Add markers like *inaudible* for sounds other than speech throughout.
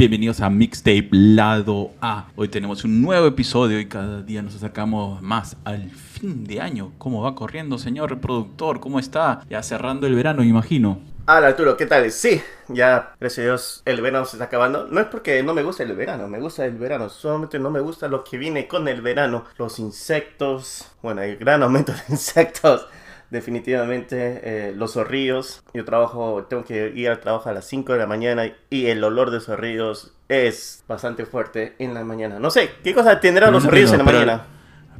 Bienvenidos a Mixtape Lado A. Hoy tenemos un nuevo episodio y cada día nos acercamos más al fin de año. ¿Cómo va corriendo, señor productor? ¿Cómo está? Ya cerrando el verano, imagino. Hola Arturo, ¿qué tal? Sí, ya, gracias a Dios, el verano se está acabando. No es porque no me gusta el verano, me gusta el verano, solamente no me gusta lo que viene con el verano. Los insectos, bueno, el gran aumento de *laughs* insectos, definitivamente, eh, los zorrillos. Yo trabajo, tengo que ir al trabajo a las 5 de la mañana y el olor de zorrillos es bastante fuerte en la mañana. No sé, ¿qué cosa tendrán los No zorrillos en la mañana?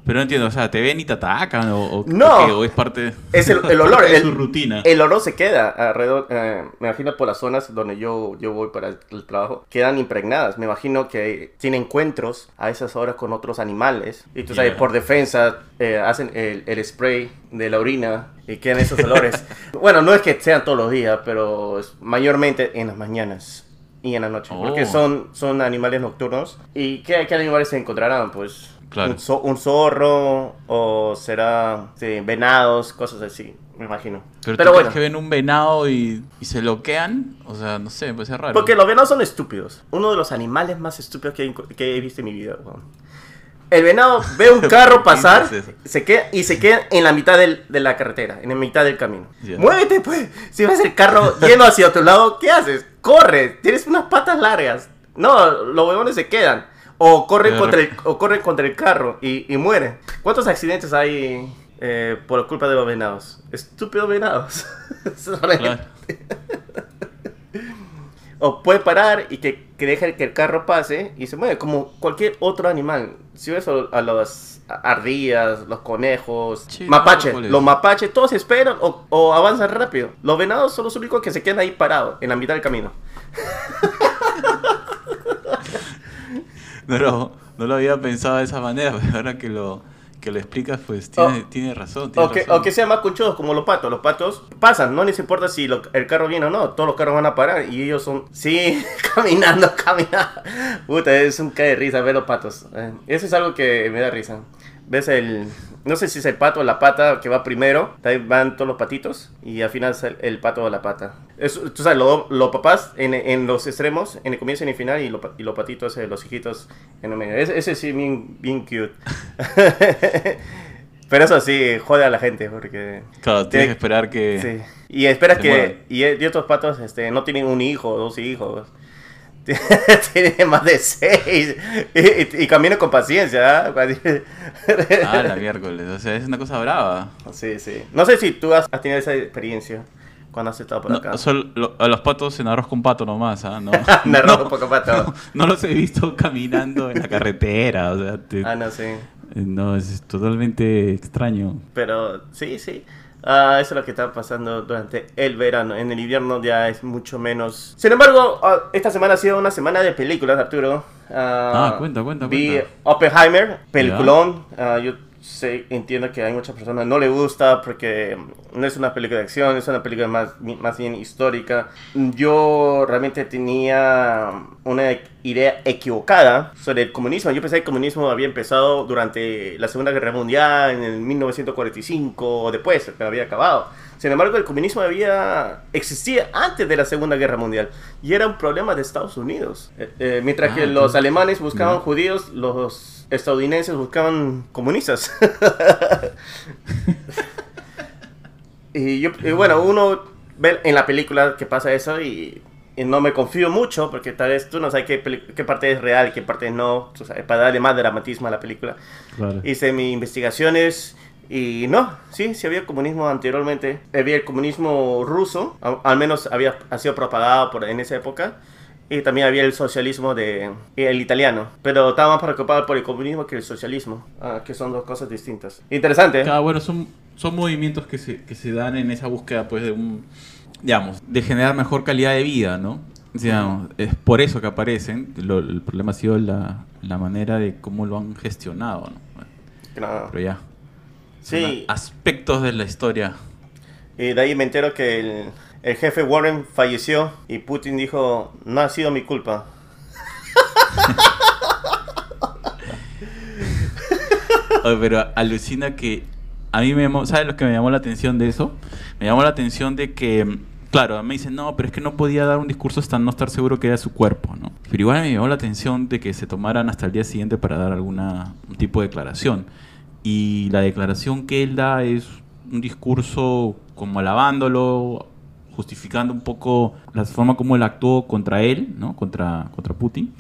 Pero no entiendo, o sea, ¿te ven y te atacan o, o- No. o qué? ¿O es parte Es el, el *laughs* olor, de el, su rutina? El olor se queda alrededor, eh, me imagino por las zonas donde yo, yo voy para el trabajo, quedan impregnadas. Me imagino que tienen encuentros a esas horas con otros animales. Y tú sabes, por defensa, eh, hacen el, el spray de la orina y quedan esos olores. *laughs* bueno, no es que sean todos los días, pero mayormente en las mañanas y en la noche. Porque Oh. son, son animales nocturnos. ¿Y qué, qué animales se encontrarán? Pues Claro. un, zo- un zorro o será sí, venados, cosas así, me imagino. Pero, Pero bueno, que ven un venado y, y se loquean, o sea, no sé, me parece raro. porque los venados son estúpidos. Uno de los animales más estúpidos que he, enco- que he visto en mi vida. El venado *laughs* ve un carro ¿Qué pasar se queda, y se queda en la mitad del- de la carretera, en la mitad del camino. Muévete, pues. Si ves el carro yendo hacia otro lado, ¿qué haces? Corre, tienes unas patas largas. No, los huevones se quedan. O corren, Pero- contra el, o corren contra el carro y, y mueren. ¿Cuántos accidentes hay eh, por culpa de los venados? Estúpidos venados. *laughs* Claro. O puede parar y que, que deje que el carro pase y se mueve como cualquier otro animal. Si ves a, las ardillas, los conejos, Sí, mapaches, los mapaches, todos esperan o, o avanzan rápido. Los venados son los únicos que se quedan ahí parados en la mitad del camino. *laughs* *laughs* No, lo- no lo había pensado de esa manera, *laughs* pero ahora que lo, que lo explicas, pues tiene, O- tiene razón. Tiene O que, razón. o que sean más conchudos como los patos. Los patos pasan, no les importa si lo- el carro viene o no. Todos los carros van a parar y ellos son, sí, *laughs* caminando, caminando. Puta, es un cae de risa ver los patos. Eh, eso es algo que me da risa. Ves el, no sé si es el pato o la pata que va primero. Ahí van todos los patitos y al final es el, el pato o la pata. Es, tú sabes, los los papás en, en los extremos, en el comienzo y en el final, y, lo y los patitos, eh, los hijitos en el medio. Ese, ese sí, bien, bien cute. *laughs* Pero eso sí, jode a la gente porque... Claro, tienes tiene- que esperar que... Sí. Y esperas que... Y, y otros patos este, no tienen un hijo o dos hijos. *laughs* Tienen más de seis. Y, y, y caminan con paciencia. ¿ah? *laughs* Ah, la miércoles, o sea, es una cosa brava. Sí, sí. No sé si tú has, has tenido esa experiencia cuando has estado por No, acá. lo- a los patos en arroz con pato nomás, ¿ah? No, Me *laughs* no, un poco pato. no, no los he visto caminando en la carretera, o sea, te- Ah, no, sí. no, es totalmente extraño. Pero sí, sí. Ah, eso es lo que está pasando durante el verano. En el invierno ya es mucho menos. Sin embargo, ah, esta semana ha sido una semana de películas, Arturo. Ah, cuenta, cuenta, Vi cuenta. Oppenheimer, peliculón. Ah, yo sé, entiendo que hay muchas personas no le gusta porque no es una película de acción, es una película más, más bien histórica. Yo realmente tenía una idea equivocada sobre el comunismo. Yo pensé que el comunismo había empezado durante la Segunda Guerra Mundial, en el 1945 o después, pero había acabado. Sin embargo, el comunismo había existía antes de la Segunda Guerra Mundial y era un problema de Estados Unidos. Eh, eh, mientras Ah, que los alemanes buscaban Ya. judíos, los estadounidenses buscaban comunistas. *laughs* y, yo, y bueno, uno ve en la película que pasa eso y, y no me confío mucho porque tal vez tú no sabes qué, qué parte es real y qué parte no, tú sabes, para darle más dramatismo a la película. Hice mis investigaciones y no, sí, sí había comunismo anteriormente. Había el comunismo ruso, al menos había ha sido propagado por, en esa época. Y también había el socialismo de el italiano. Pero estaba más preocupado por el comunismo que el socialismo, ah, que son dos cosas distintas. Interesante. ¿eh? Cada bueno, son, son movimientos que se, que se dan en esa búsqueda, pues, de un, digamos, de generar mejor calidad de vida, ¿no? Digamos, es por eso que aparecen. Lo- el problema ha sido la, la manera de cómo lo han gestionado, ¿no? No. Pero ya. Sí. Aspectos de la historia. Y de ahí me entero que el, el jefe Warren falleció y Putin dijo, no ha sido mi culpa. *laughs* Oye, pero alucina que a mí me llamó, ¿sabes lo que me llamó la atención de eso? Me llamó la atención de que, Claro, me dicen, no, pero es que no podía dar un discurso hasta no estar seguro que era su cuerpo, ¿no? Pero igual me llamó la atención de que se tomaran hasta el día siguiente para dar alguna un tipo de declaración. Y la declaración que él da es un discurso como alabándolo, justificando un poco la forma como él actuó contra él, ¿no? Contra, contra Putin.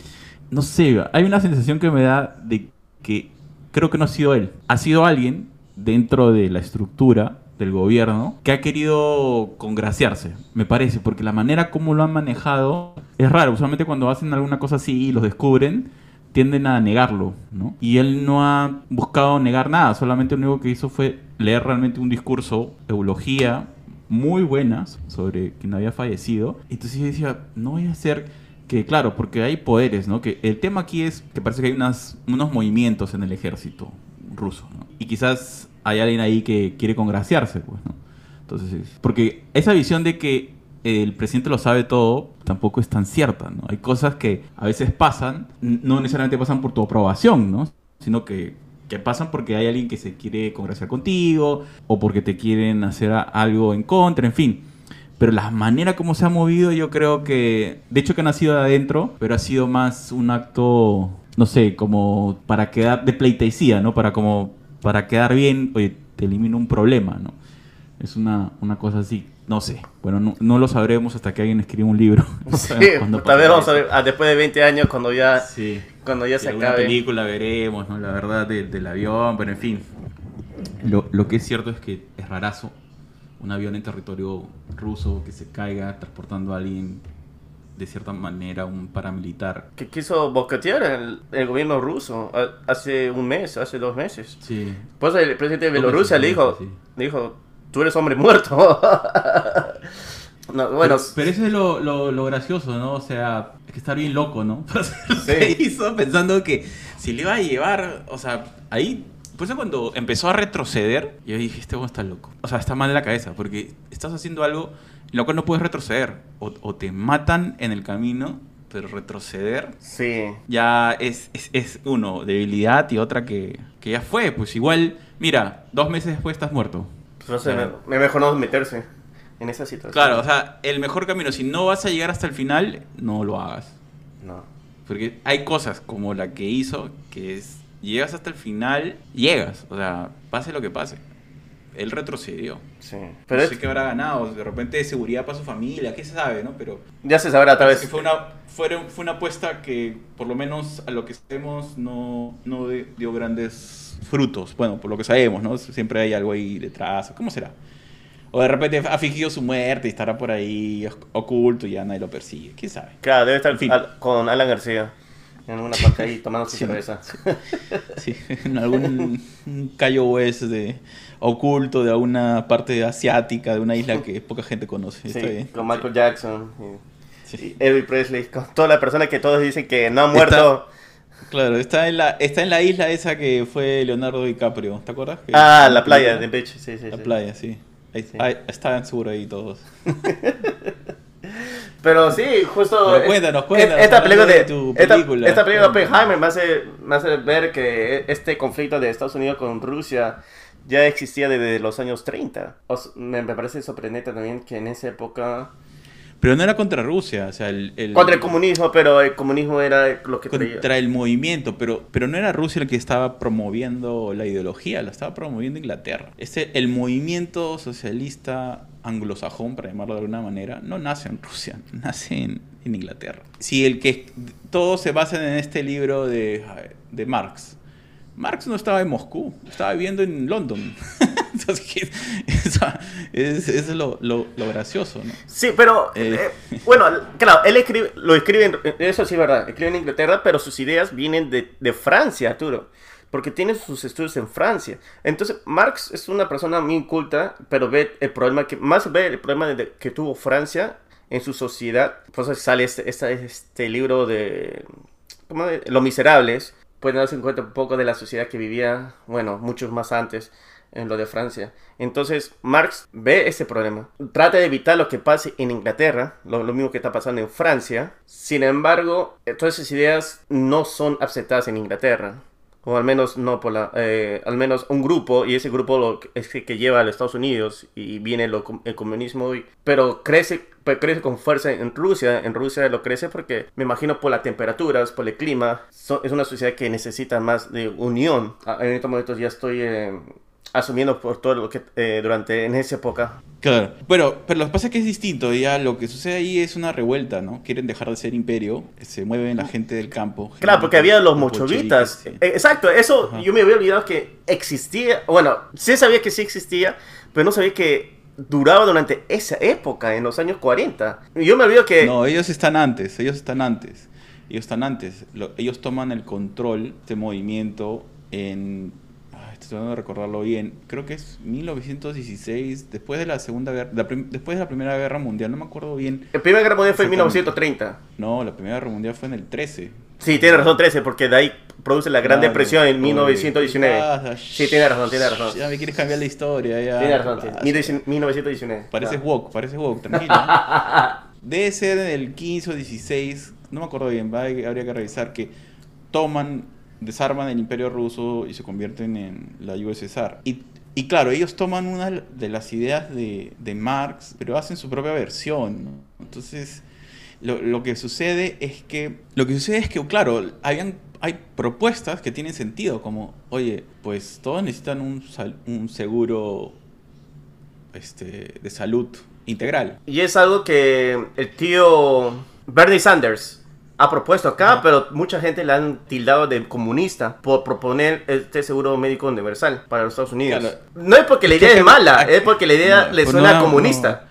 No sé, hay una sensación que me da de que creo que no ha sido él. Ha sido alguien dentro de la estructura del gobierno que ha querido congraciarse, me parece, porque la manera como lo han manejado es raro. Usualmente cuando hacen alguna cosa así y los descubren, tienden a negarlo, ¿no? Y él no ha buscado negar nada, solamente lo único que hizo fue leer realmente un discurso, eulogía, muy buenas sobre quien había fallecido. Entonces yo decía, no voy a hacer que, claro, porque hay poderes, ¿no? Que el tema aquí es que parece que hay unas, unos movimientos en el ejército ruso, ¿no? Y quizás hay alguien ahí que quiere congraciarse, pues, ¿no? Entonces, porque esa visión de que el presidente lo sabe todo tampoco es tan cierta, ¿no? Hay cosas que a veces pasan, no necesariamente pasan por tu aprobación, ¿no? Sino que, que pasan porque hay alguien que se quiere congraciar contigo o porque te quieren hacer algo en contra, en fin. Pero la manera como se ha movido, yo creo que, de hecho que ha nacido de adentro, pero ha sido más un acto, no sé, como para quedar de pleitesía, ¿no? Para como para quedar bien, oye, te elimino un problema, ¿no? Es una, una cosa así, no sé. Bueno, no, no, lo sabremos hasta que alguien escriba un libro. *laughs* sí, tal vez vamos a ver, ah, después de 20 años, cuando ya, sí. cuando ya se acabe. película veremos, ¿no? La verdad del avión, pero en fin. Lo, lo que es cierto es que es rarazo un avión en territorio ruso que se caiga transportando a alguien de cierta manera un paramilitar. Que quiso boquetear el, el gobierno ruso hace un mes, hace dos meses. Sí. Pues el presidente de Bielorrusia le dijo, dijo, tú eres hombre muerto. *laughs* no, bueno. Pero, eso es lo, lo, gracioso, ¿no? O sea, es que estar bien loco, ¿no? *laughs* Se hizo pensando que si le iba a llevar, o sea, ahí pues cuando empezó a retroceder, yo dije, este está loco. O sea, está mal de la cabeza, porque estás haciendo algo en lo cual no puedes retroceder. O, te matan en el camino, pero retroceder sí. ya es, es, uno, debilidad y otra que, que, ya fue. Pues igual, mira, dos meses después estás muerto. No sé, me, mejor no meterse en esa situación. Claro, o sea, el mejor camino, si no vas a llegar hasta el final, no lo hagas. No. Porque hay cosas como la que hizo, que es llegas hasta el final, llegas. O sea, pase lo que pase. Él retrocedió. Sí. Pero no sé qué habrá ganado. De repente de seguridad para su familia, qué se sabe, ¿no? Pero. Ya se sabrá tal vez. Fue una, fue, fue una apuesta que, por lo menos a lo que sabemos, no, no dio grandes frutos. Bueno, por lo que sabemos, ¿no? Siempre hay algo ahí detrás. ¿Cómo será? O de repente ha fingido su muerte y estará por ahí oculto y ya nadie lo persigue. ¿Quién sabe? Claro, debe estar fin. con Alan García en una parte ahí tomando su cerveza. Sí, en algún callo West de oculto de alguna parte asiática, de una isla que poca gente conoce. Sí, con Michael Jackson, y, Elvis Presley, con toda la persona que todos dicen que no ha muerto. claro, está en la está en la isla esa que fue Leonardo DiCaprio, ¿te acuerdas? ah, la playa de Beach, sí, sí. La playa, sí. Ahí, estaban seguro ahí todos. *laughs* Pero sí, justo. Pero cuéntanos, cuéntanos. Esta película de. Tu película. Esta, película de Oppenheimer me hace, me hace ver que este conflicto de Estados Unidos con Rusia ya existía desde los años 30. me, me, parece sorprendente también que en esa época pero no era contra Rusia, o sea, el, Contra el comunismo, pero el comunismo era lo que Contra el movimiento, pero, pero no era Rusia el que estaba promoviendo la ideología, la estaba promoviendo Inglaterra. Este, el movimiento socialista anglosajón, para llamarlo de alguna manera, no nace en Rusia, *laughs* nace en, Inglaterra. Si el que todos se basan en este libro de, de Marx, Marx no estaba en Moscú, estaba viviendo en London. *laughs* Entonces, *laughs* eso, es, lo, lo, gracioso, ¿no? Sí, pero, eh. Eh, bueno, claro, él escribe, lo escribe, eso sí es verdad, escribe en Inglaterra, pero sus ideas vienen de, de Francia, Arturo porque tiene sus estudios en Francia. Entonces, Marx es una persona muy culta, pero ve el problema que, más ve el problema que tuvo Francia en su sociedad. Pues sale este, este, este libro de, ¿cómo de Los Miserables, pueden darse en cuenta un poco de la sociedad que vivía, bueno, muchos más antes en lo de Francia. Entonces, Marx ve ese problema. Trata de evitar lo que pase en Inglaterra, lo, mismo que está pasando en Francia. Sin embargo, todas esas ideas no son aceptadas en Inglaterra. o al menos no por la, eh, al menos un grupo, y ese grupo lo, es que, que lleva a los Estados Unidos y viene lo, el comunismo, pero crece, crece con fuerza en Rusia, en Rusia lo crece porque me imagino por las temperaturas, por el clima, es una sociedad que necesita más de unión. Ah, en estos momentos ya estoy... Eh, asumiendo por todo lo que eh, durante en esa época. Claro, bueno, pero lo que pasa es que es distinto, ya lo que sucede ahí es una revuelta, ¿no? Quieren dejar de ser imperio, se mueven la gente del campo. Claro, porque había los mochovitas. Eh, exacto, eso yo me había olvidado que existía, bueno, sí sabía que sí existía, pero no sabía que duraba durante esa época, en los años 40. Yo me olvido que... No, ellos están antes, ellos están antes. Ellos están antes. ellos toman el control de este movimiento en tratando de recordarlo bien, creo que es 1916, después de la Segunda Guerra, después de la Primera Guerra Mundial, no me acuerdo bien. La Primera Guerra Mundial fue en 1930. No, la Primera Guerra Mundial fue en el 13. Sí, tiene razón, 13, porque de ahí produce la Gran Depresión en 1919. sí, tiene razón, tiene razón. Ya me quieres cambiar la historia, ya. Tiene razón, sí. 1919. Parece woke, parece woke, tranquilo. *laughs* Debe ser en el 15 o 16, no me acuerdo bien, habría que revisar que toman desarman el imperio ruso y se convierten en la USSR. Y, y claro, ellos toman una de las ideas de, de Marx, pero hacen su propia versión. Entonces, lo, lo, que sucede es que, lo que sucede es que, claro, habían, hay propuestas que tienen sentido, como, oye, pues todos necesitan un, un seguro este, de salud integral. Y es algo que el tío Bernie Sanders ha propuesto acá, pero mucha gente le han tildado de comunista por proponer este seguro médico universal para los Estados Unidos. No es porque la idea es, mala, es porque la idea le pues suena comunista.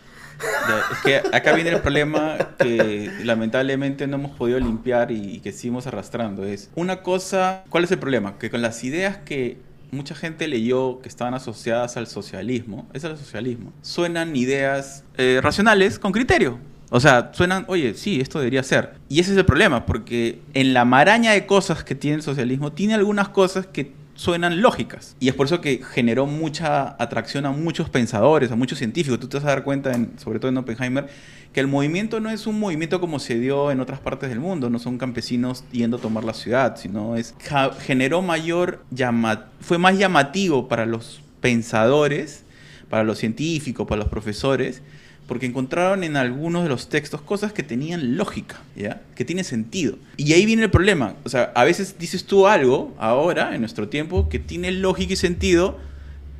Es que acá viene el problema que lamentablemente no hemos podido limpiar y que seguimos arrastrando. Es una cosa, ¿cuál es el problema? Que con las ideas que mucha gente leyó que estaban asociadas al socialismo, es el socialismo, suenan ideas eh, racionales con criterio. O sea, suenan, oye, sí, esto debería ser. Y ese es el problema, porque en la maraña de cosas que tiene el socialismo, tiene algunas cosas que suenan lógicas. Y es por eso que generó mucha atracción a muchos pensadores, a muchos científicos. Tú te vas a dar cuenta, en, sobre todo en Oppenheimer, que el movimiento no es un movimiento como se dio en otras partes del mundo, no son campesinos yendo a tomar la ciudad, sino es generó mayor llama, fue más llamativo para los pensadores, para los científicos, para los profesores, porque encontraron en algunos de los textos cosas que tenían lógica, ¿ya? Que tiene sentido. Y ahí viene el problema. O sea, a veces dices tú algo, ahora, en nuestro tiempo, que tiene lógica y sentido,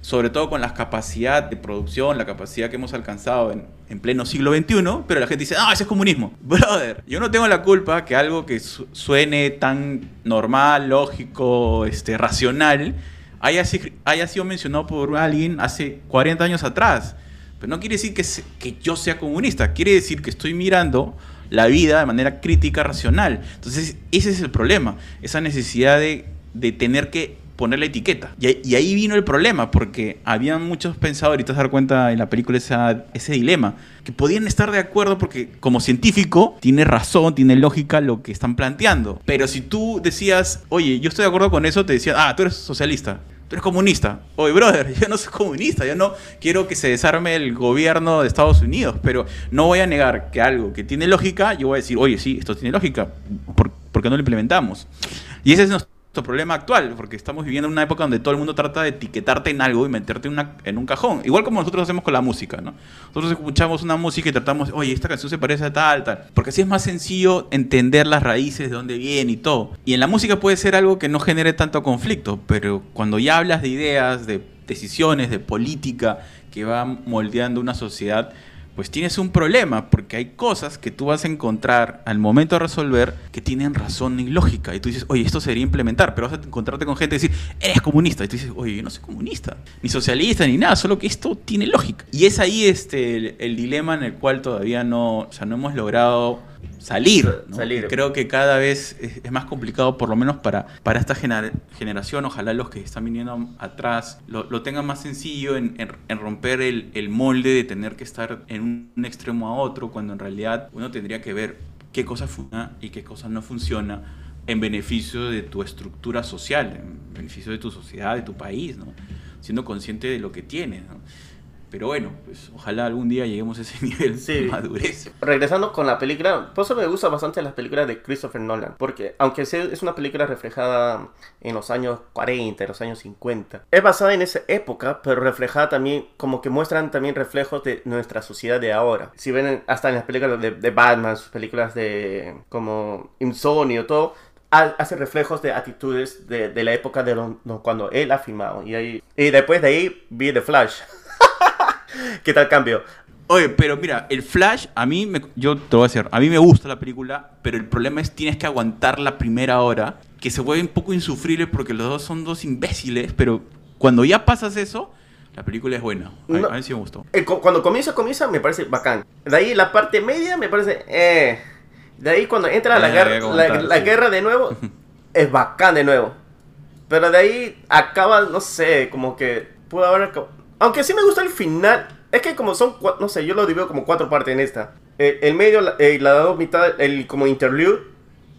sobre todo con la capacidad de producción, la capacidad que hemos alcanzado en, en pleno siglo XXI, pero la gente dice, ah, ese es comunismo. *laughs* Brother, yo no tengo la culpa que algo que suene tan normal, lógico, este, racional, haya, haya sido mencionado por alguien hace 40 años atrás. Pero no quiere decir que, que yo sea comunista, quiere decir que estoy mirando la vida de manera crítica, racional. Entonces, ese es el problema, esa necesidad de, de tener que poner la etiqueta. Y, ahí vino el problema, porque había muchos pensadores, y te vas a dar cuenta en la película esa, ese dilema, que podían estar de acuerdo porque como científico tiene razón, tiene lógica lo que están planteando. Pero si tú decías, oye, yo estoy de acuerdo con eso, te decían, ah, tú eres socialista tú eres comunista. Oye, brother, *laughs* yo no soy comunista, yo no quiero que se desarme el gobierno de Estados Unidos, pero no voy a negar que algo que tiene lógica, yo voy a decir, oye, sí, esto tiene lógica, ¿por, qué no lo implementamos? Y ese es nuestro problema actual, porque estamos viviendo en una época donde todo el mundo trata de etiquetarte en algo y meterte en un cajón. Igual como nosotros hacemos con la música, ¿no? Nosotros escuchamos una música y tratamos, oye, esta canción se parece a tal, tal. Porque así es más sencillo entender las raíces, de dónde viene y todo. Y en la música puede ser algo que no genere tanto conflicto, pero cuando ya hablas de ideas, de decisiones, de política que va moldeando una sociedad, pues tienes un problema, porque hay cosas que tú vas a encontrar al momento de resolver que tienen razón y lógica. Y tú dices, oye, esto sería implementar, pero vas a encontrarte con gente y decir, eres comunista. Y tú dices, oye, yo no soy comunista, ni socialista, ni nada, solo que esto tiene lógica. Y es ahí este, el, dilema en el cual todavía no, o no hemos logrado salir. salir. Creo que cada vez es, más complicado, por lo menos para, para esta generación. Ojalá los que están viniendo atrás lo, lo tengan más sencillo en, en, romper el, el, molde de tener que estar en un extremo a otro, cuando en realidad uno tendría que ver qué cosa funciona y qué cosa no funciona en beneficio de tu estructura social, en beneficio de tu sociedad, de tu país, ¿no? siendo consciente de lo que tienes. ¿no? Pero bueno, pues ojalá algún día lleguemos a ese *laughs* nivel de madurez. Regresando con la película, por eso me gusta bastante las películas de Christopher Nolan, porque aunque es una película reflejada en los años 40, en los años 50, es basada en esa época, pero reflejada también, como que muestran también reflejos de nuestra sociedad de ahora. Si ven hasta en las películas de, de Batman, sus películas de como Insomnio, todo, hace reflejos de actitudes de, de la época de cuando él ha filmado. Y, ahí, y después de ahí vi The Flash. *laughs* *laughs* ¿Qué tal cambio? Oye, pero mira, el Flash, a mí, me, yo te voy a decir, a mí me gusta la película, pero el problema es tienes que aguantar la primera hora, que se vuelve un poco insufrible porque los dos son dos imbéciles, pero cuando ya pasas eso, la película es buena. A, mí sí me gustó. cuando comienza, comienza, me parece bacán. De ahí la parte media me parece, eh. De ahí cuando entra la, guerra, la, guerra de nuevo, *laughs* es bacán de nuevo. Pero de ahí acaba, no sé, como que pudo haber aunque sí me gusta el final. Es que como son, no sé, yo lo divido como cuatro partes en esta. el medio, eh, la dos mitad, el como interlude,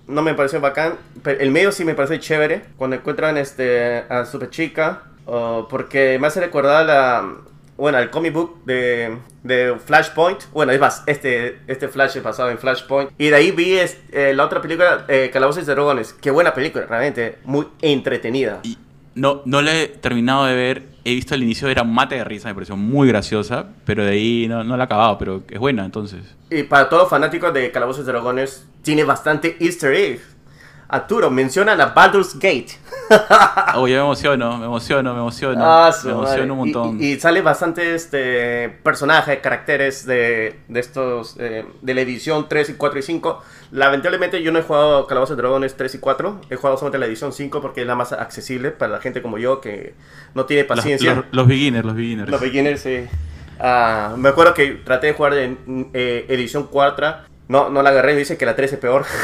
no me pareció bacán. Pero el medio sí me parece chévere. Cuando encuentran este, a Super Chica. porque me hace recordar la, bueno, el comic book de, de, Flashpoint. Bueno, es más, este, este Flash es basado en Flashpoint. Y de ahí vi eh, la otra película, eh, Calabozos de Dragones. Qué buena película, realmente. Muy entretenida. Y no, no la he terminado de ver. He visto el inicio, era un mate de risa, me pareció muy graciosa, pero de ahí no, no la he acabado, pero es buena entonces. Y para todos fanáticos de Calabozos de Dragones, tiene bastante easter egg. Arturo, mencionan a Baldur's Gate. *laughs* oh, yo me emociono, me emociono, me emociono. Ah, me emociono un montón. Y, sale bastante este personajes, caracteres de, de estos, eh, de la edición 3 y 4 y 5. Lamentablemente yo no he jugado Calabozos de Dragones 3 y 4. He jugado solamente la edición 5 porque es la más accesible para la gente como yo que no tiene paciencia. Los, beginners, los beginners. Los beginners, sí. Ah, me acuerdo que traté de jugar en eh, edición 4. No, no la agarré dice que la 3 es peor. *laughs*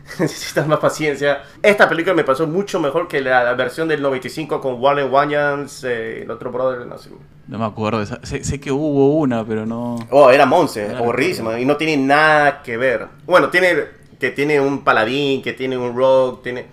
*laughs* necesitas más paciencia. Esta película me pasó mucho mejor que la, versión del 95 con Warren Wayans, eh, el otro brother. No, sé. no me acuerdo, sé, que hubo una, pero no. Oh, era Monse, horrísima, y no tiene nada que ver. Bueno, tiene que tiene un paladín, que tiene un rogue, tiene.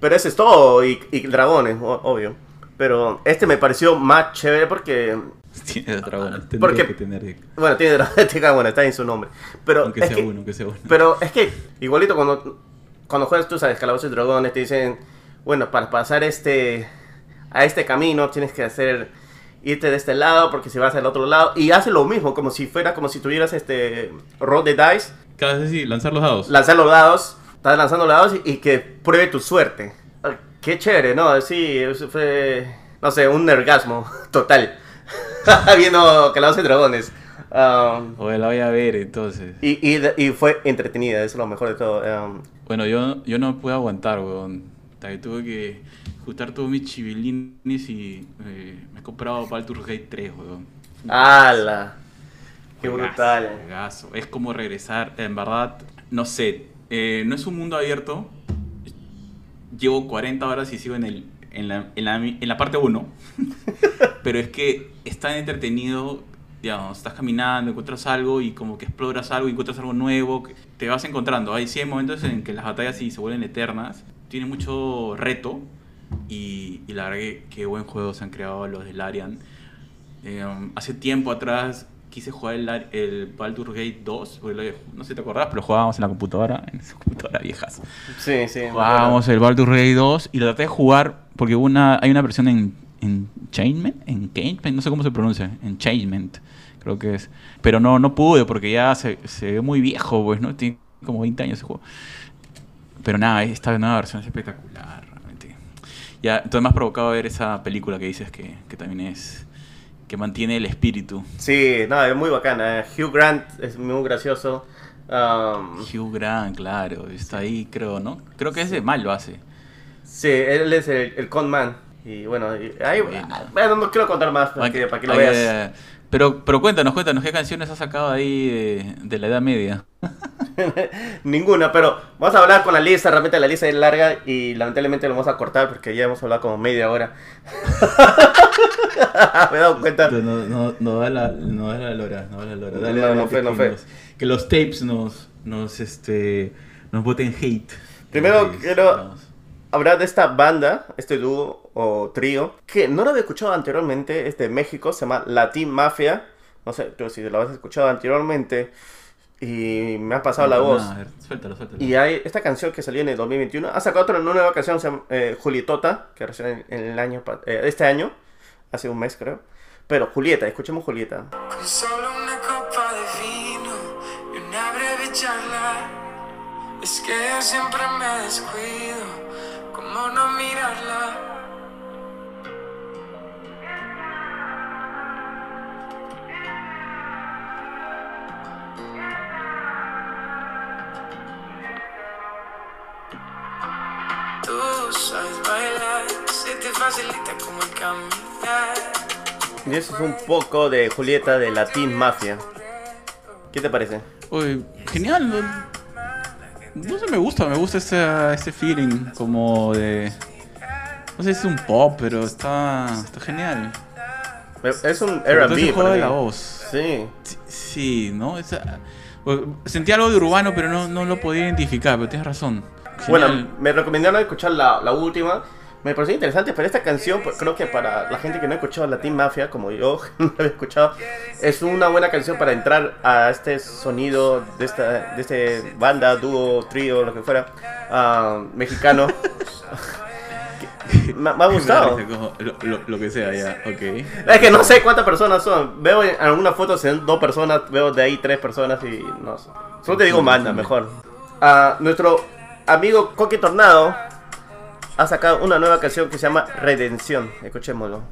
Pero ese es todo, y, dragones, obvio. Pero este me pareció más chévere porque *laughs* tiene dragones, porque, que tener... Bueno, tiene dragones, bueno, está en su nombre. Pero aunque sea uno, aunque sea uno. Pero es que, igualito cuando cuando juegas tú sabes calabozos y dragones te dicen, bueno, para pasar este a este camino tienes que hacer irte de este lado porque si vas al otro lado y hace lo mismo como si fuera como si tuvieras este roll de dice. Cada vez sí, lanzar los dados. Lanzar los dados, estás lanzando los dados y, que pruebe tu suerte. Qué chévere, ¿no? Sí, eso fue no sé, un nergasmo *laughs* total. *laughs* Viendo calabozos y dragones. Um, o la voy a ver entonces. Y, y, y, fue entretenida, eso es lo mejor de todo. Um, bueno, yo, yo no pude aguantar, weón. Tuve que juntar todos mis chivilines y eh, me he comprado Baldur's Gate 3, weón. ¡Hala! ¡Qué brutal! Es como regresar, en verdad, no sé, eh, no es un mundo abierto. Llevo 40 horas y sigo en, el, en, la, en, la, en la parte 1. *laughs* pero es que es tan entretenido digamos, estás caminando, encuentras algo y como que exploras algo encuentras algo nuevo, te vas encontrando. Hay momentos en que las batallas sí se vuelven eternas, tiene mucho reto y, y la verdad que buen juego se han creado los de Larian. Eh, hace tiempo atrás quise jugar el, el Baldur's Gate 2, no sé si te acordás, pero jugábamos en la computadora, *laughs* en esa computadora viejas. Sí, sí. Jugábamos el Baldur's Gate 2 y lo traté de jugar porque una, hay una versión en, en Chainment, en no sé cómo se pronuncia, en Chainment creo que es. Pero no, no pude porque ya se, se ve muy viejo, pues, ¿no? Tiene como 20 años ese juego. Pero nada, esta nueva versión es espectacular, realmente. Ya, entonces me has provocado ver esa película que dices que, que también es que mantiene el espíritu. Sí, no, es muy bacana. Hugh Grant es muy gracioso. Um, Hugh Grant, claro, está ahí, creo, ¿no? Creo que ese mal lo hace. Sí, él es el, el conman. Y bueno, ahí, bueno. no quiero contar más para que, para que lo veas. Pero, pero cuéntanos, cuéntanos, ¿qué canciones has sacado ahí de, la Edad Media? *laughs* Ninguna, pero vamos a hablar con la lista, realmente la lista es larga y lamentablemente lo vamos a cortar porque ya hemos hablado como media hora. *laughs* Me he dado cuenta. No, no, no, da la, no da la lora, no da la lora. Dale, no, no no que los tapes nos, nos, este, nos voten hate. Primero quiero hablar de esta banda, este dúo o trío, que no lo había escuchado anteriormente, es de México, se llama Latin Mafia. No sé tú si lo has escuchado anteriormente y me ha pasado la No, voz. no, a ver, suéltalo, suéltalo. Y hay esta canción que salió en el 2021. Ha sacado otra nueva canción, se llama eh, Julietota, que recién en, en el año, eh, este año, hace un mes creo. Pero Julieta, escuchemos Julieta. Con solo una copa de vino y una breve charla. Es que yo siempre me descuido, como no mirarla. Tú sabes bailar, se te facilita como el caminar. Y eso es un poco de Julieta de Latin Mafia. ¿Qué te parece? Uy, genial. No, sé, me gusta, me gusta ese, ese feeling como de... No sé si es un pop, pero está, está genial. Es un R&B. juego de la voz. Sí. Sí, sí, ¿no? Esa- pues, sentía algo de urbano, pero no, no lo podía identificar, pero tienes razón. Bueno, Genial. me recomendaron escuchar la, la última. Me pareció interesante, pero esta canción, creo que para la gente que no ha escuchado Latin Mafia, como yo *laughs* no la había escuchado, es una buena canción para entrar a este sonido de esta de este banda, dúo, trío, lo que fuera, ah, mexicano. *laughs* Me, me ha gustado. Lo, lo- lo que sea, ya, ok. Es que no sé cuántas personas son. Veo en algunas fotos en dos personas, veo de ahí tres personas y no sé. Solo te digo manda, mejor. Ah, nuestro amigo Coque Tornado ha sacado una nueva canción que se llama Redención. Escuchémoslo.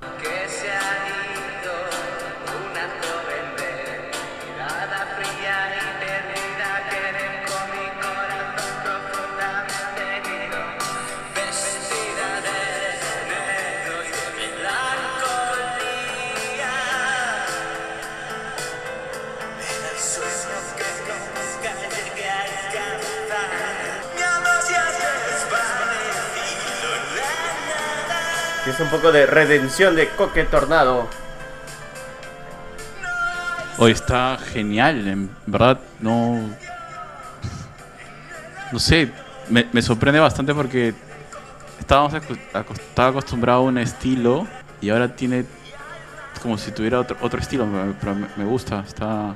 Y es un poco de Redención de Coque Tornado. Hoy está genial, en verdad, no. No sé, me, me sorprende bastante porque estábamos estaba acostumbrado a un estilo y ahora tiene como si tuviera otro, otro estilo, pero me, me gusta, está.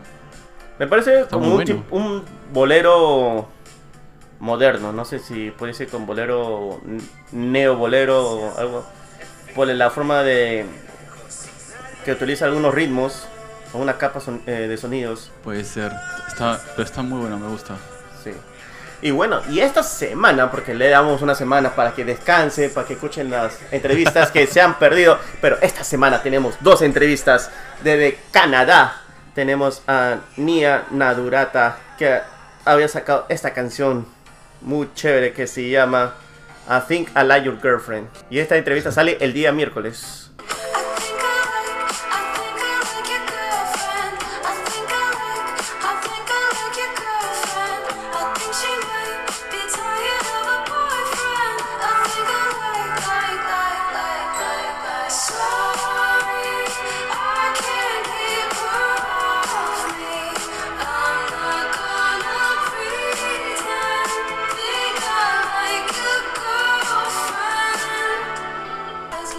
Me parece como un, bueno. un bolero moderno. No sé si puede ser con bolero, n- neobolero o algo. Por la forma de que utiliza algunos ritmos o una capa son- eh, de sonidos. Puede ser, está, pero está muy bueno, me gusta. Sí. Y bueno, y esta semana, porque le damos una semana para que descanse, para que escuchen las entrevistas que se han perdido, pero esta semana tenemos dos entrevistas desde Canadá. Tenemos a Nia Nadurata, que había sacado esta canción muy chévere que se llama I Think I Like Your Girlfriend. Y esta entrevista sale el día miércoles.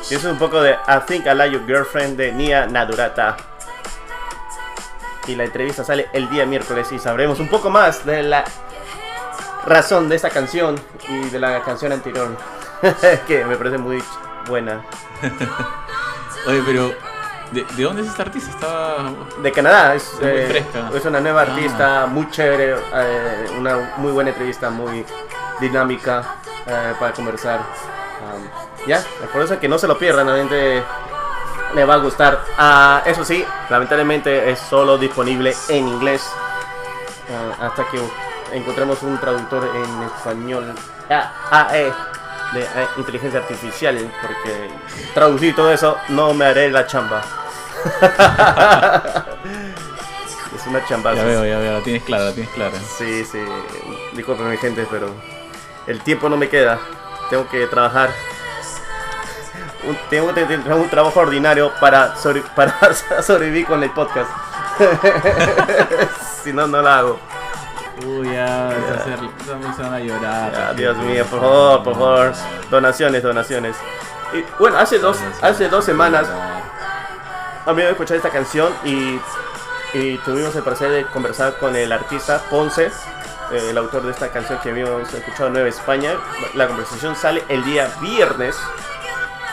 Y eso es un poco de I Think I Like Your Girlfriend de Nia Nadurata. Y la entrevista sale el día miércoles y sabremos un poco más de la razón de esta canción y de la canción anterior. *laughs* que me parece muy buena. *laughs* Oye, pero ¿de, de dónde es esta artista? Estaba. De Canadá, es, muy eh, fresca. es una nueva Ah. artista, muy chévere, eh, una muy buena entrevista, muy dinámica eh, para conversar. Um, ya, por eso que no se lo pierdan, realmente le va a gustar. Ah, eso sí, lamentablemente es solo disponible en inglés ah, hasta que encontremos un traductor en español. Ah, eh, de eh, inteligencia artificial, porque traducir todo eso no me haré la chamba. *laughs* es una chamba. Ya veo, ya veo, la tienes clara, la tienes clara. Sí, sí. Disculpen mi gente, pero el tiempo no me queda. Tengo que trabajar. Un- tengo que tener un trabajo ordinario para, sobre- *laughs* para sobrevivir con el podcast. *laughs* si no, no lo hago. Uy, ya, vamos a llorar. Ah, Dios mío, por favor, por favor. Donaciones, donaciones. Y bueno, hace dos, hace dos semanas a mí me escuché esta canción y, y tuvimos el placer de conversar con el artista Ponce, eh, el autor de esta canción que habíamos escuchado en Nueva España. La conversación sale el día viernes.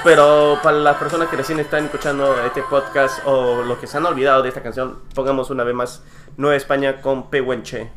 Pero para las personas que recién están escuchando este podcast o los que se han olvidado de esta canción, pongamos una vez más Nueva España con Pehuenche.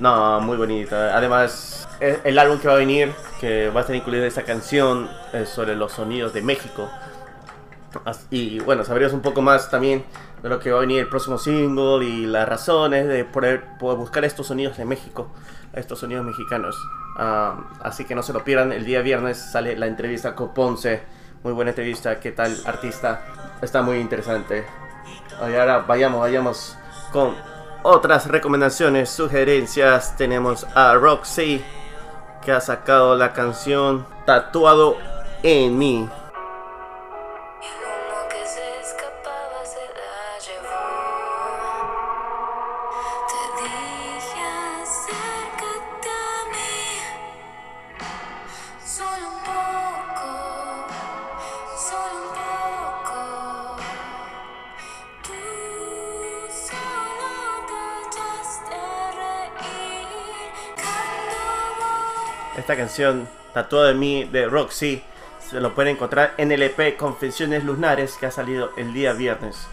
No, muy bonita. Además, e- el álbum que va a venir, que va a estar incluida esta canción, es sobre los sonidos de México. Y bueno, sabrías un poco más también de lo que va a venir el próximo single y las razones de poder, buscar estos sonidos de México, estos sonidos mexicanos. Ah, así que no se lo pierdan, el día viernes sale la entrevista con Ponce. Muy buena entrevista, ¿qué tal artista? Está muy interesante. Y ahora vayamos, vayamos con otras recomendaciones, sugerencias. Tenemos a Roxy, que ha sacado la canción Tatuado en mí. Esta canción, Tatuado en mí, de Roxy, se lo pueden encontrar en el EP Confesiones Lunares, que ha salido el día viernes.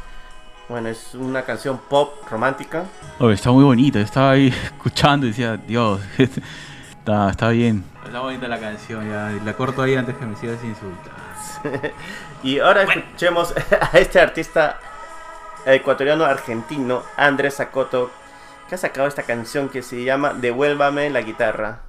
Bueno, es una canción pop romántica. Oh, está muy bonita, estaba ahí *laughs* escuchando y decía, Dios, *laughs* está, está bien. Está bonita la canción, ya. La corto ahí antes que me sigas insultando. *laughs* Y ahora escuchemos a este artista ecuatoriano argentino, Andrés Sacoto, que ha sacado esta canción que se llama Devuélvame la guitarra.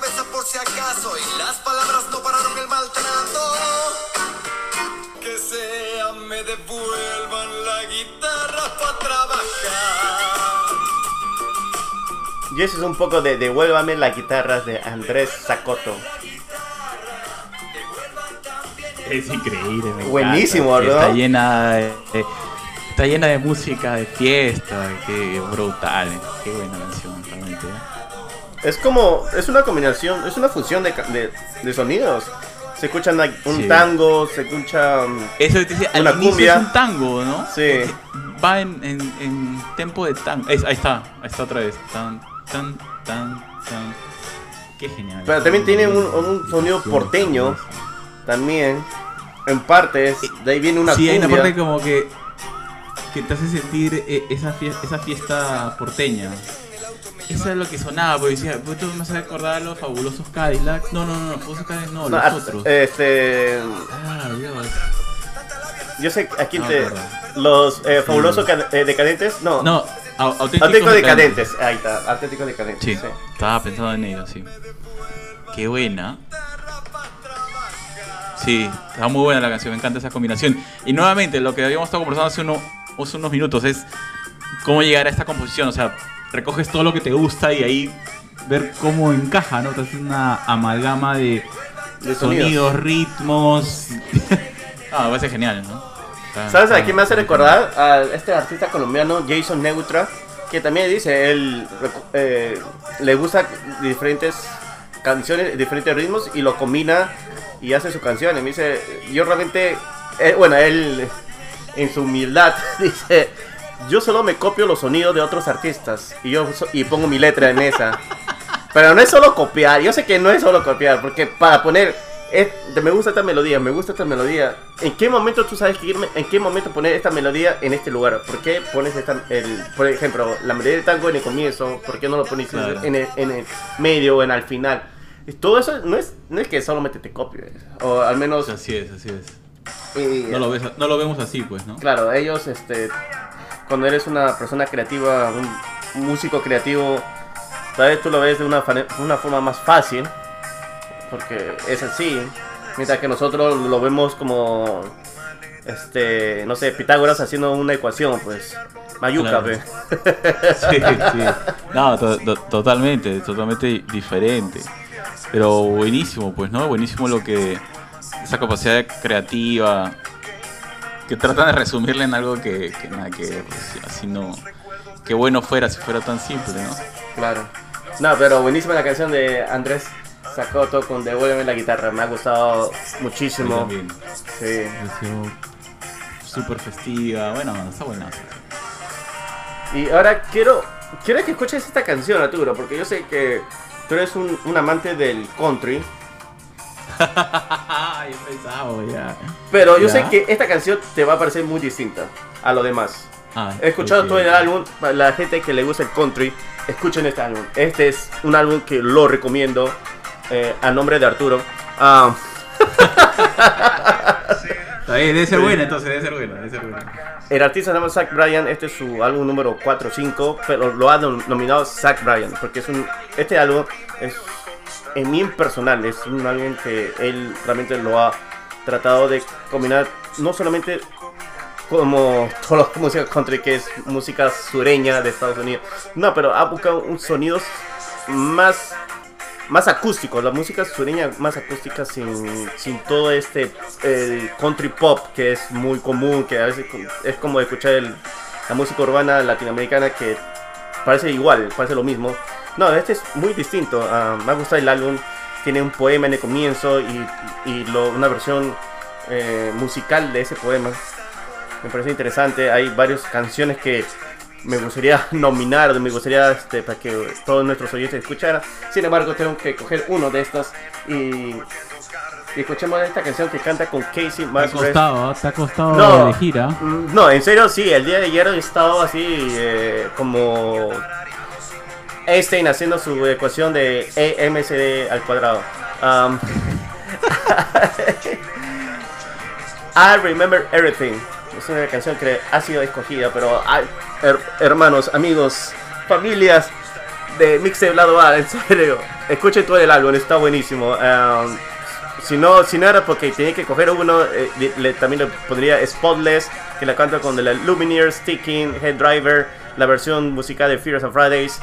Cabeza por si acaso. Y las palabras no pararon el maltrato. Que sea, me devuelvan la guitarra para trabajar. Y eso es un poco de Devuélvame la guitarra de Andrés Sacoto. Es increíble, me Buenísimo, encanta. ¿verdad? Está llena de, de- está llena de música, de fiesta, qué brutal. Qué buena canción. Es como, es una combinación, es una fusión de, ca- de, de sonidos. Se escucha una- un Sí. tango, se escucha... um, Eso te dice, al Una inicio cumbia. es un tango, ¿no? Sí. Va en, en, en tempo de tango. Es- ahí está, ahí está otra vez. Tan, tan, tan, tan. Qué genial. Pero también tiene un, un sonido porteño, también, en partes. De ahí viene una sí, hay una cumbia. parte como que que te hace sentir eh, esa, fie- esa fiesta porteña. Eso es lo que sonaba, porque decía, "Pues esto me acordar a los fabulosos Cadillacs. No, no, no, los fabulosos Cadillacs no, los ar- otros. Este, Ah, Dios. yo sé a quién te... Los eh, fabulosos eh, decadentes, no. No, au- auténticos Auténticos decadentes. ahí está, auténticos decadentes. Sí, sí. estaba pensando en ello, sí. Qué buena. Sí, está muy buena la canción, me encanta esa combinación. Y nuevamente, lo que habíamos estado conversando hace, uno- hace unos minutos es cómo llegar a esta composición. O sea, recoges todo lo que te gusta y ahí ver cómo encaja, ¿no? Es una amalgama de, De sonidos, sonidos. ritmos. *laughs* ah, me parece genial, ¿no? Está- ¿Sabes a quién me hace recordar? A este artista colombiano, Jason Neutra, que también dice, él eh, le gusta diferentes canciones, diferentes ritmos y lo combina y hace su canción. Y me dice, yo realmente, eh, bueno, él en su humildad *laughs* dice, yo solo me copio los sonidos de otros artistas y yo so- y pongo mi letra en esa. Pero no es solo copiar, yo sé que no es solo copiar, porque para poner es- me gusta esta melodía, me gusta esta melodía. ¿En qué momento tú sabes que irme, en qué momento poner esta melodía en este lugar? ¿Por qué pones esta, el, por ejemplo, la melodía de tango en el comienzo? ¿Por qué no lo pones en- Claro. en, el, en el medio o en al final? Y Todo eso no es, no es que solamente te copie, o al menos... Así es, así es. y- No lo, ves, no lo vemos así, pues, ¿no? Claro, ellos, este, cuando eres una persona creativa, un músico creativo, tal vez tú lo ves de una, una forma más fácil, porque es así, mientras que nosotros lo vemos como, este, no sé, Pitágoras haciendo una ecuación, pues, mayuca, Claro. pe. *laughs* Sí, sí. No, to- to- totalmente, totalmente diferente. Pero buenísimo, pues, ¿no? Buenísimo lo que. Esa capacidad creativa. Que tratan de resumirle en algo que, que nada que ver, pues, así no. Qué bueno fuera si fuera tan simple, ¿no? Claro. No, pero buenísima la canción de Andrés Sacoto con Devuélveme la guitarra, me ha gustado muchísimo. Sí. Súper festiva. Bueno, está buena. Y ahora quiero, quiero que escuches esta canción, Arturo, porque yo sé que tú eres un, un amante del country. *laughs* Ya. Pero yo Ya. sé que esta canción te va a parecer muy distinta a lo demás. Ah, He escuchado todo el álbum, para la gente que le gusta el country, escuchen este álbum. Este es un álbum que lo recomiendo eh, a nombre de Arturo. Ah, *laughs* Está bien, debe ser buena, entonces debe ser buena, debe ser buena. el artista se llama Zach Bryan, este es su álbum número 4 o 5, pero lo ha nom- nominado Zach Bryan, porque es un, este álbum es en mí personal, es un álbum que él realmente lo ha tratado de combinar no solamente como toda la música country que es música sureña de Estados Unidos, no, pero ha buscado un sonidos más más acústicos, la música sureña más acústica sin, sin todo este el country pop que es muy común, que a veces es como escuchar el- la música urbana latinoamericana que parece igual, parece lo mismo. No, este es muy distinto. ah, me ha gustado el álbum, tiene un poema en el comienzo y, y lo- una versión eh, musical de ese poema. Me parece interesante. Hay varias canciones que me gustaría *laughs* nominar, me gustaría este, para que todos nuestros oyentes escucharan. Sin embargo, tengo que coger uno de estas y, y escuchemos esta canción que canta con Casey Te ha costado, te ha costado No. elegir, ¿ah? Mm, No, en serio, sí. El día de ayer he estado así eh, como Einstein haciendo su ecuación de EMCD al cuadrado. Um, *laughs* I Remember Everything. Es una canción que ha sido escogida, pero hay her- hermanos, amigos, familias de Mixtape Lado A, en serio. Escuchen todo el álbum, está buenísimo. Um, si no, si no era porque tenía que coger uno, eh, le- también le pondría Spotless, que la canta con la Lumineers, Sticking, Head Driver, la versión musical de Fears of Fridays.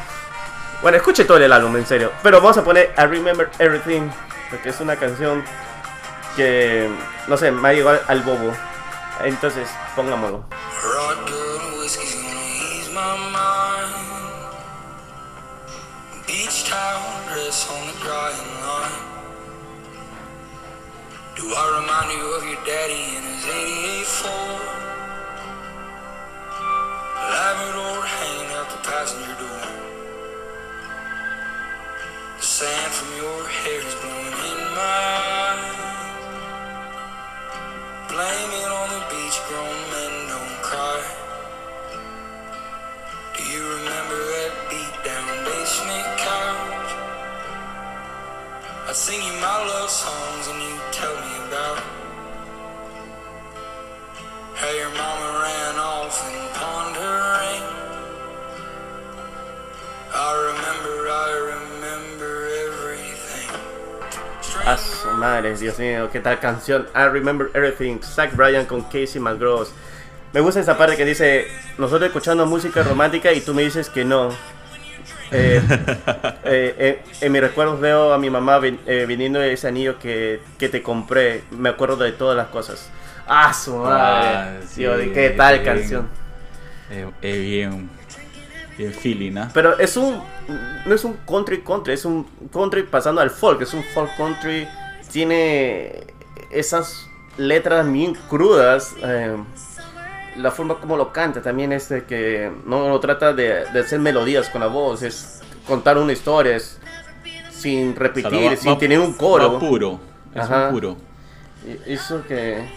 Bueno, escuche todo el álbum, en serio. Pero vamos a poner I Remember Everything, porque es una canción que, no sé, me ha llegado al bobo. Entonces, pongámoslo. Do I remind you of your daddy in his 88 Ford? Labrador hanging out the passenger door. Sand from your hair is blowing in my eyes. Blame it on the beach, grown men don't cry. Do you remember that beat down basement couch? I sing you my love songs and you tell A su madre, Dios mío, qué tal canción. I Remember Everything, Zach Bryan con Casey McGross. Me gusta esa parte que dice, nosotros escuchando música romántica y tú me dices que no. Eh, *laughs* eh, eh, en mis recuerdos veo a mi mamá ven- eh, viniendo de ese anillo que, que te compré. Me acuerdo de todas las cosas. Ah, su madre. Ah, sí, Dios, qué tal bien. canción. Eh, bien, bien feeling, ¿ah? Pero es un. No es un country country, es un country pasando al folk. Es un folk country. Tiene esas letras bien crudas. eh, la forma como lo canta también es de que no trata de, de hacer melodías con la voz. Es contar una historia es sin O sea, repetir, va- sin va- tener un coro. Va puro. es Ajá. un puro. Eso que...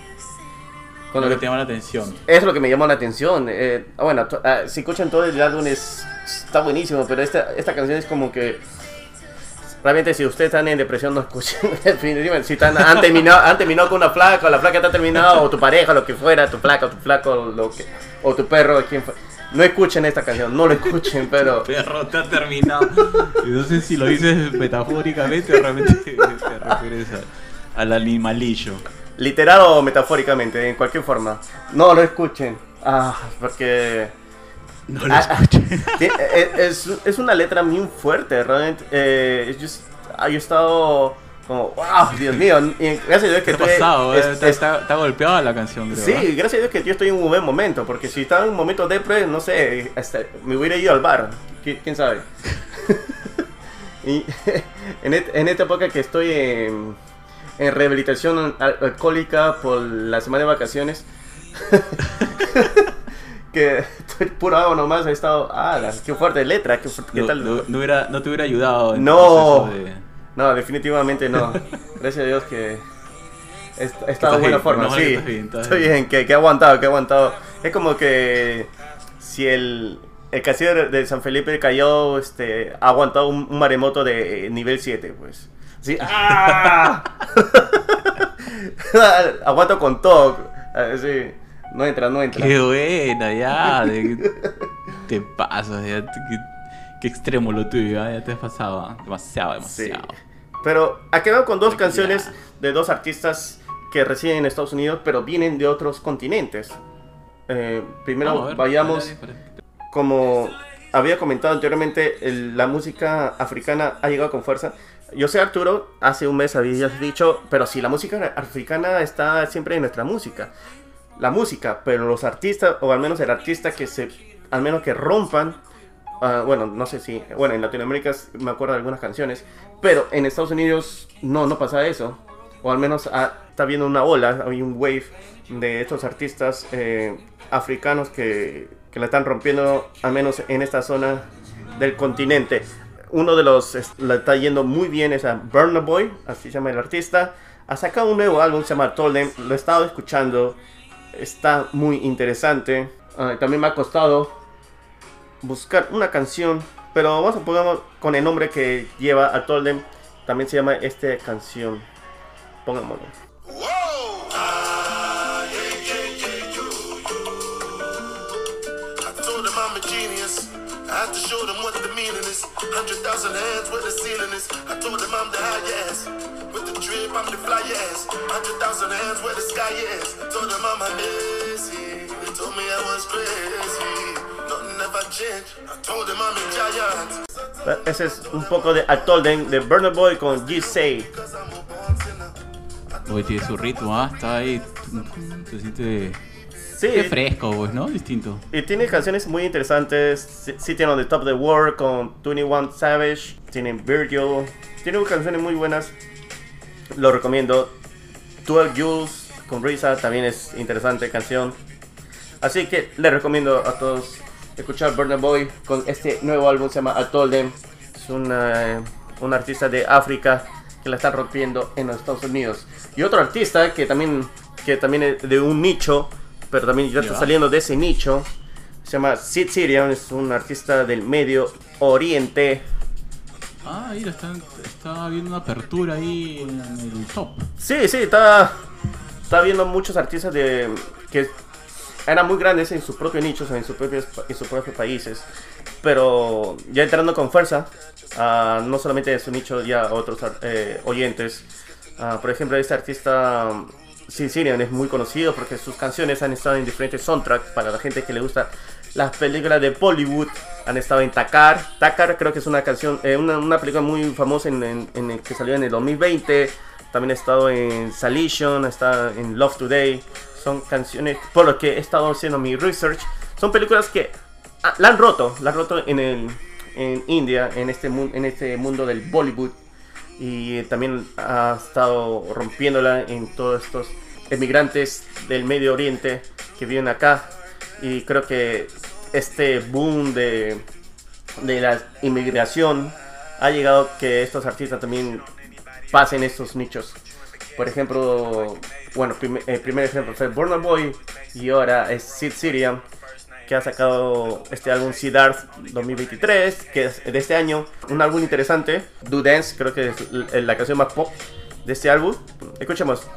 Con lo lo que te llama la atención. Es lo que me llamó la atención. eh, bueno, ah, si escuchan todo el álbum es, está buenísimo, pero esta, esta canción es como que... Realmente si ustedes están en depresión no escuchen. *laughs* Si están, han, terminado, han terminado con una flaca, o la flaca está terminada, o tu pareja, lo que fuera, tu flaca, o tu flaco, lo que, o tu perro, quien fue- No escuchen esta canción, no lo escuchen, *laughs* pero... Perro, te ha terminado. No sé si lo dices metafóricamente o realmente te refieres a- al animalillo. Literal o metafóricamente, en cualquier forma. No lo escuchen. Ah, porque... No lo Ah, escuché. *laughs* Ti- eh, Es, es una letra muy fuerte, realmente. Eh, yo, ah, yo he estado como, wow, Dios mío. y gracias a Dios que ¿Qué ha estoy- pasado? es- eh? Está, es- está- está golpeada la canción, creo. Sí, ¿ah? gracias a Dios que yo estoy en un buen momento. Porque si estaba en un momento depre, no sé, hasta me hubiera ido al bar. qui- ¿Quién sabe? *laughs* y *laughs* en, et- en esta época que estoy en, en rehabilitación al- alcohólica por la semana de vacaciones. Que *laughs* estoy puro agua nomás, he estado. Ah, qué fuerte letra, qué, qué No, tal. no- no hubiera, no te hubiera ayudado. No. de- No, definitivamente no. Gracias a Dios que he, he estado en buena bien, forma. Sí, estás bien, estás estoy bien. bien, que, que he aguantado, que he aguantado. Es como que si el, el castillo de- San Felipe cayó, este, ha aguantado un, un maremoto de eh, nivel 7, pues. Sí. ¡Ah! *laughs* *laughs* Aguanto con todo. Ah, Sí. No entra, no entra. Qué buena, ya. de- te pasas, ya. Qué, qué extremo lo tuyo, ya te has pasado. ¿ah? Demasiado, Sí. demasiado. Pero ha quedado con dos canciones de dos artistas que residen en Estados Unidos, pero vienen de otros continentes. Eh, primero ver, vayamos, como había comentado anteriormente, el- la música africana ha llegado con fuerza. Yo sé, Arturo, hace un mes habías dicho, pero si la música africana está siempre en nuestra música. La música, pero los artistas, o al menos el artista que se, al menos que rompan, ah, bueno, no sé si, bueno, en Latinoamérica me acuerdo de algunas canciones, pero en Estados Unidos no, no pasa eso. O al menos ah, está viendo una ola, hay un wave de estos artistas eh, africanos que, que la están rompiendo, al menos en esta zona del continente. Uno de los la está yendo muy bien es a Burna Boy, así se llama el artista. Ha sacado un nuevo álbum, se llama Told Them. Lo he estado escuchando, está muy interesante. Ah, también me ha costado buscar una canción, pero vamos a poner con el nombre que lleva a Told Them. También se llama esta canción. Pongámoslo. Show. With the drip, I'm the flyest. Hundred thousand hands where the sky is. Told them I'm amazing. They told me I was crazy. Nothing ever changed. I told them I'm a giant. Ese es un poco de I Told Them de Burner Boy con G-Say. Uy, tiene su ritmo, ¿ah? Está ahí. Se siente. Sí, Qué fresco, pues, ¿no? Distinto. y tiene canciones muy interesantes. Sí, tiene on the Top of the World con 21 Savage. Tiene Virgil. Tiene canciones muy buenas. Lo recomiendo. 12 Jules con Risa también es interesante canción. Así que les recomiendo a todos escuchar Burner Boy con este nuevo álbum se llama I Told Them. Es una, un artista de África que la está rompiendo en los Estados Unidos. Y otro artista que también, que también es de un nicho, pero también ya está saliendo de ese nicho. Se llama Sid Sirian, es un artista del Medio Oriente. Ah, mira, está, está habiendo una apertura ahí en el top. Sí, sí, está, está viendo muchos artistas de que eran muy grandes en sus propios nichos, en sus propios, en sus propios países, pero ya entrando con fuerza, ah, no solamente de su nicho, ya a otros eh, oyentes. Ah, por ejemplo, este artista Sin es muy conocido porque sus canciones han estado en diferentes soundtracks para la gente que le gusta las películas de Bollywood. Han estado en Takar. Takar creo que es una canción, eh, una, una película muy famosa en, en- en el que salió en el 2020. También ha estado en Salition, está en Love Today. Son canciones, por lo que he estado haciendo mi research, son películas que ah, la han roto, la han roto en, el, en India, en este, en este mundo del Bollywood. Y también ha estado rompiéndola en todos estos emigrantes del Medio Oriente que viven acá. Y creo que este boom de, de la inmigración ha llegado que estos artistas también pasen estos nichos. Por ejemplo, bueno, el primer ejemplo fue Burna Boy y ahora es Sid Syrian que ha sacado este álbum Siddharth 2023, que es de este año. Un álbum interesante, Do Dance, creo que es la canción más pop de este álbum. Escuchemos.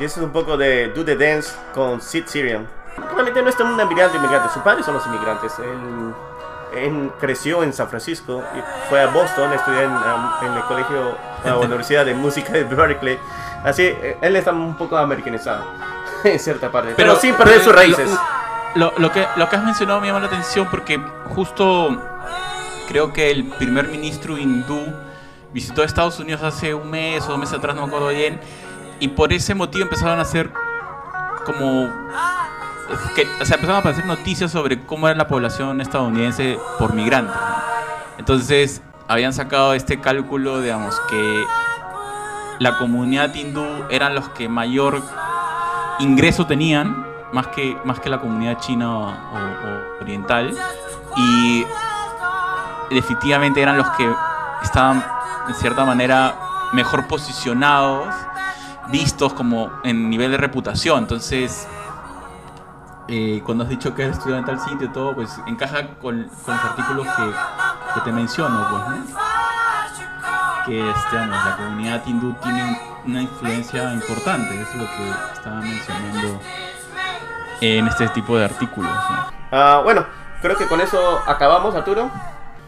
Y eso es un poco de Do the Dance con Sid Syrian. Realmente no es un inmigrante, inmigrante. Sus padres son los inmigrantes. Él, él creció en San Francisco y fue a Boston, estudió en, um, en el colegio, la *laughs* Universidad de Música de Berkeley. Así, eh, él está un poco americanizado *laughs* en cierta parte, pero, sin perder sus lo- raíces. Lo, lo que, lo que has mencionado me llama la atención porque justo creo que el primer ministro hindú visitó Estados Unidos hace un mes o dos meses atrás, no me acuerdo bien, y por ese motivo empezaron a hacer como... Que, o a aparecer noticias sobre cómo era la población estadounidense por migrantes. ¿no? Entonces, habían sacado este cálculo, digamos, que la comunidad hindú eran los que mayor ingreso tenían, más que, más que la comunidad china o, o oriental, y definitivamente eran los que estaban, en cierta manera, mejor posicionados, vistos como en nivel de reputación. Entonces, eh, cuando has dicho que has estudiado en tal sitio y todo, pues encaja con, con los artículos que, que te menciono, pues, ¿no? que este, la comunidad hindú tiene una influencia importante, eso es lo que estaba mencionando en este tipo de artículos. ¿no? Ah, bueno, creo que con eso acabamos, Arturo.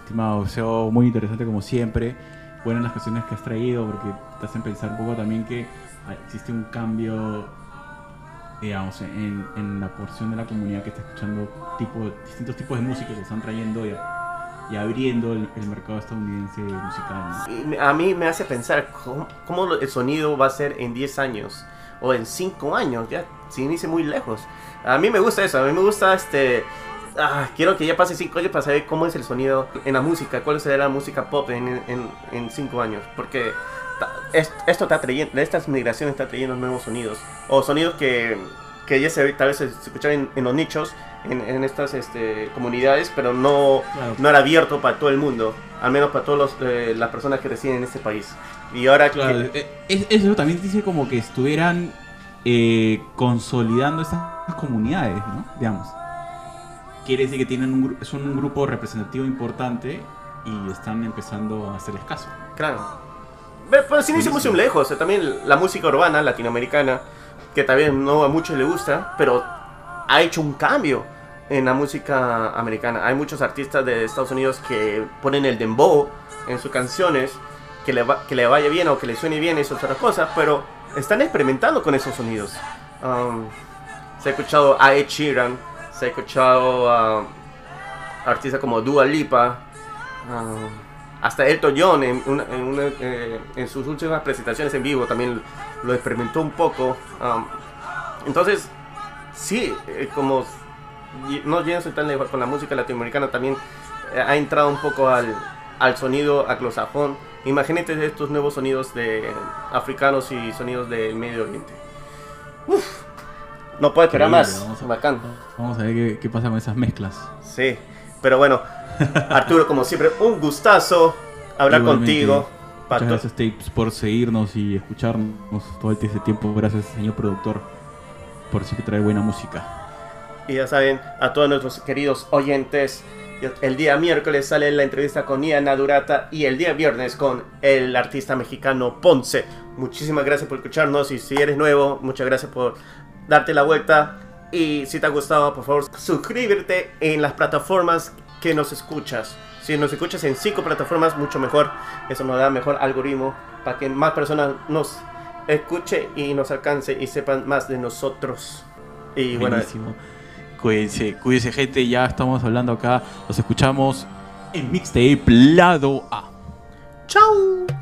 Estimado, muy interesante como siempre. Buenas las canciones que has traído porque te hacen pensar un poco también que existe un cambio, digamos, en, en la porción de la comunidad que está escuchando tipo, distintos tipos de música que están trayendo y, y abriendo el, el mercado estadounidense musical. ¿no? A mí me hace pensar cómo, cómo el sonido va a ser en 10 años o en 5 años, ya sin irse muy lejos. A mí me gusta eso, a mí me gusta este... ah, quiero que ya pase 5 años para saber cómo es el sonido en la música, cuál será la música pop en 5 años, porque ta- es- esto está trayendo, estas migraciones está trayendo nuevos sonidos, o sonidos que, que ya se, tal vez se escuchan en, en los nichos, en, en estas este, comunidades, pero no, Claro. no era abierto para todo el mundo, al menos para todas las personas que residen en este país. Y ahora Claro, que, eh, es- eso también dice como que estuvieran eh, consolidando estas comunidades, ¿no? Digamos. Quiere decir que tienen un, son un grupo representativo importante y están empezando a hacerles caso. claro. Pero, sin irse Buenísimo. lejos, eh, también la música urbana latinoamericana, que también no a muchos le gusta, pero ha hecho un cambio en la música americana. Hay muchos artistas de Estados Unidos que ponen el dembow en sus canciones, que le, va- que le vaya bien o que le suene bien, eso es otra cosa, pero están experimentando con esos sonidos. Um, se ha escuchado a Ed Sheeran, se ha escuchado a artistas como Dua Lipa, um, hasta Elton John en, una- en, una, eh, en sus últimas presentaciones en vivo también lo experimentó un poco. um, entonces, sí, eh, como no yéndose tan lejos con la música latinoamericana también eh, ha entrado un poco al, al sonido anglosajón. Imagínate estos nuevos sonidos de africanos y sonidos del Medio Oriente. Uf, no puedo esperar más. vamos a- Bacán. Vamos a ver qué, qué pasa con esas mezclas. Sí, pero bueno, *laughs* Arturo, como siempre, un gustazo hablar Igualmente, contigo. Muchas gracias, Tapes, por seguirnos y escucharnos todo este tiempo. Gracias, señor productor, por siempre traer buena música. Y ya saben, a todos nuestros queridos oyentes, el día miércoles sale la entrevista con Iana Durata y el día viernes con el artista mexicano Ponce. Muchísimas gracias por escucharnos y si eres nuevo, muchas gracias por darte la vuelta. Y si te ha gustado, por favor, suscríbete en las plataformas que nos escuchas. Si nos escuchas en cinco plataformas, mucho mejor. Eso nos da mejor algoritmo para que más personas nos escuche y nos alcance y sepan más de nosotros. Y bueno, Buenísimo. Cuídense, cuídense, gente. Ya estamos hablando acá. Los escuchamos en Mixtape Lado A. chao.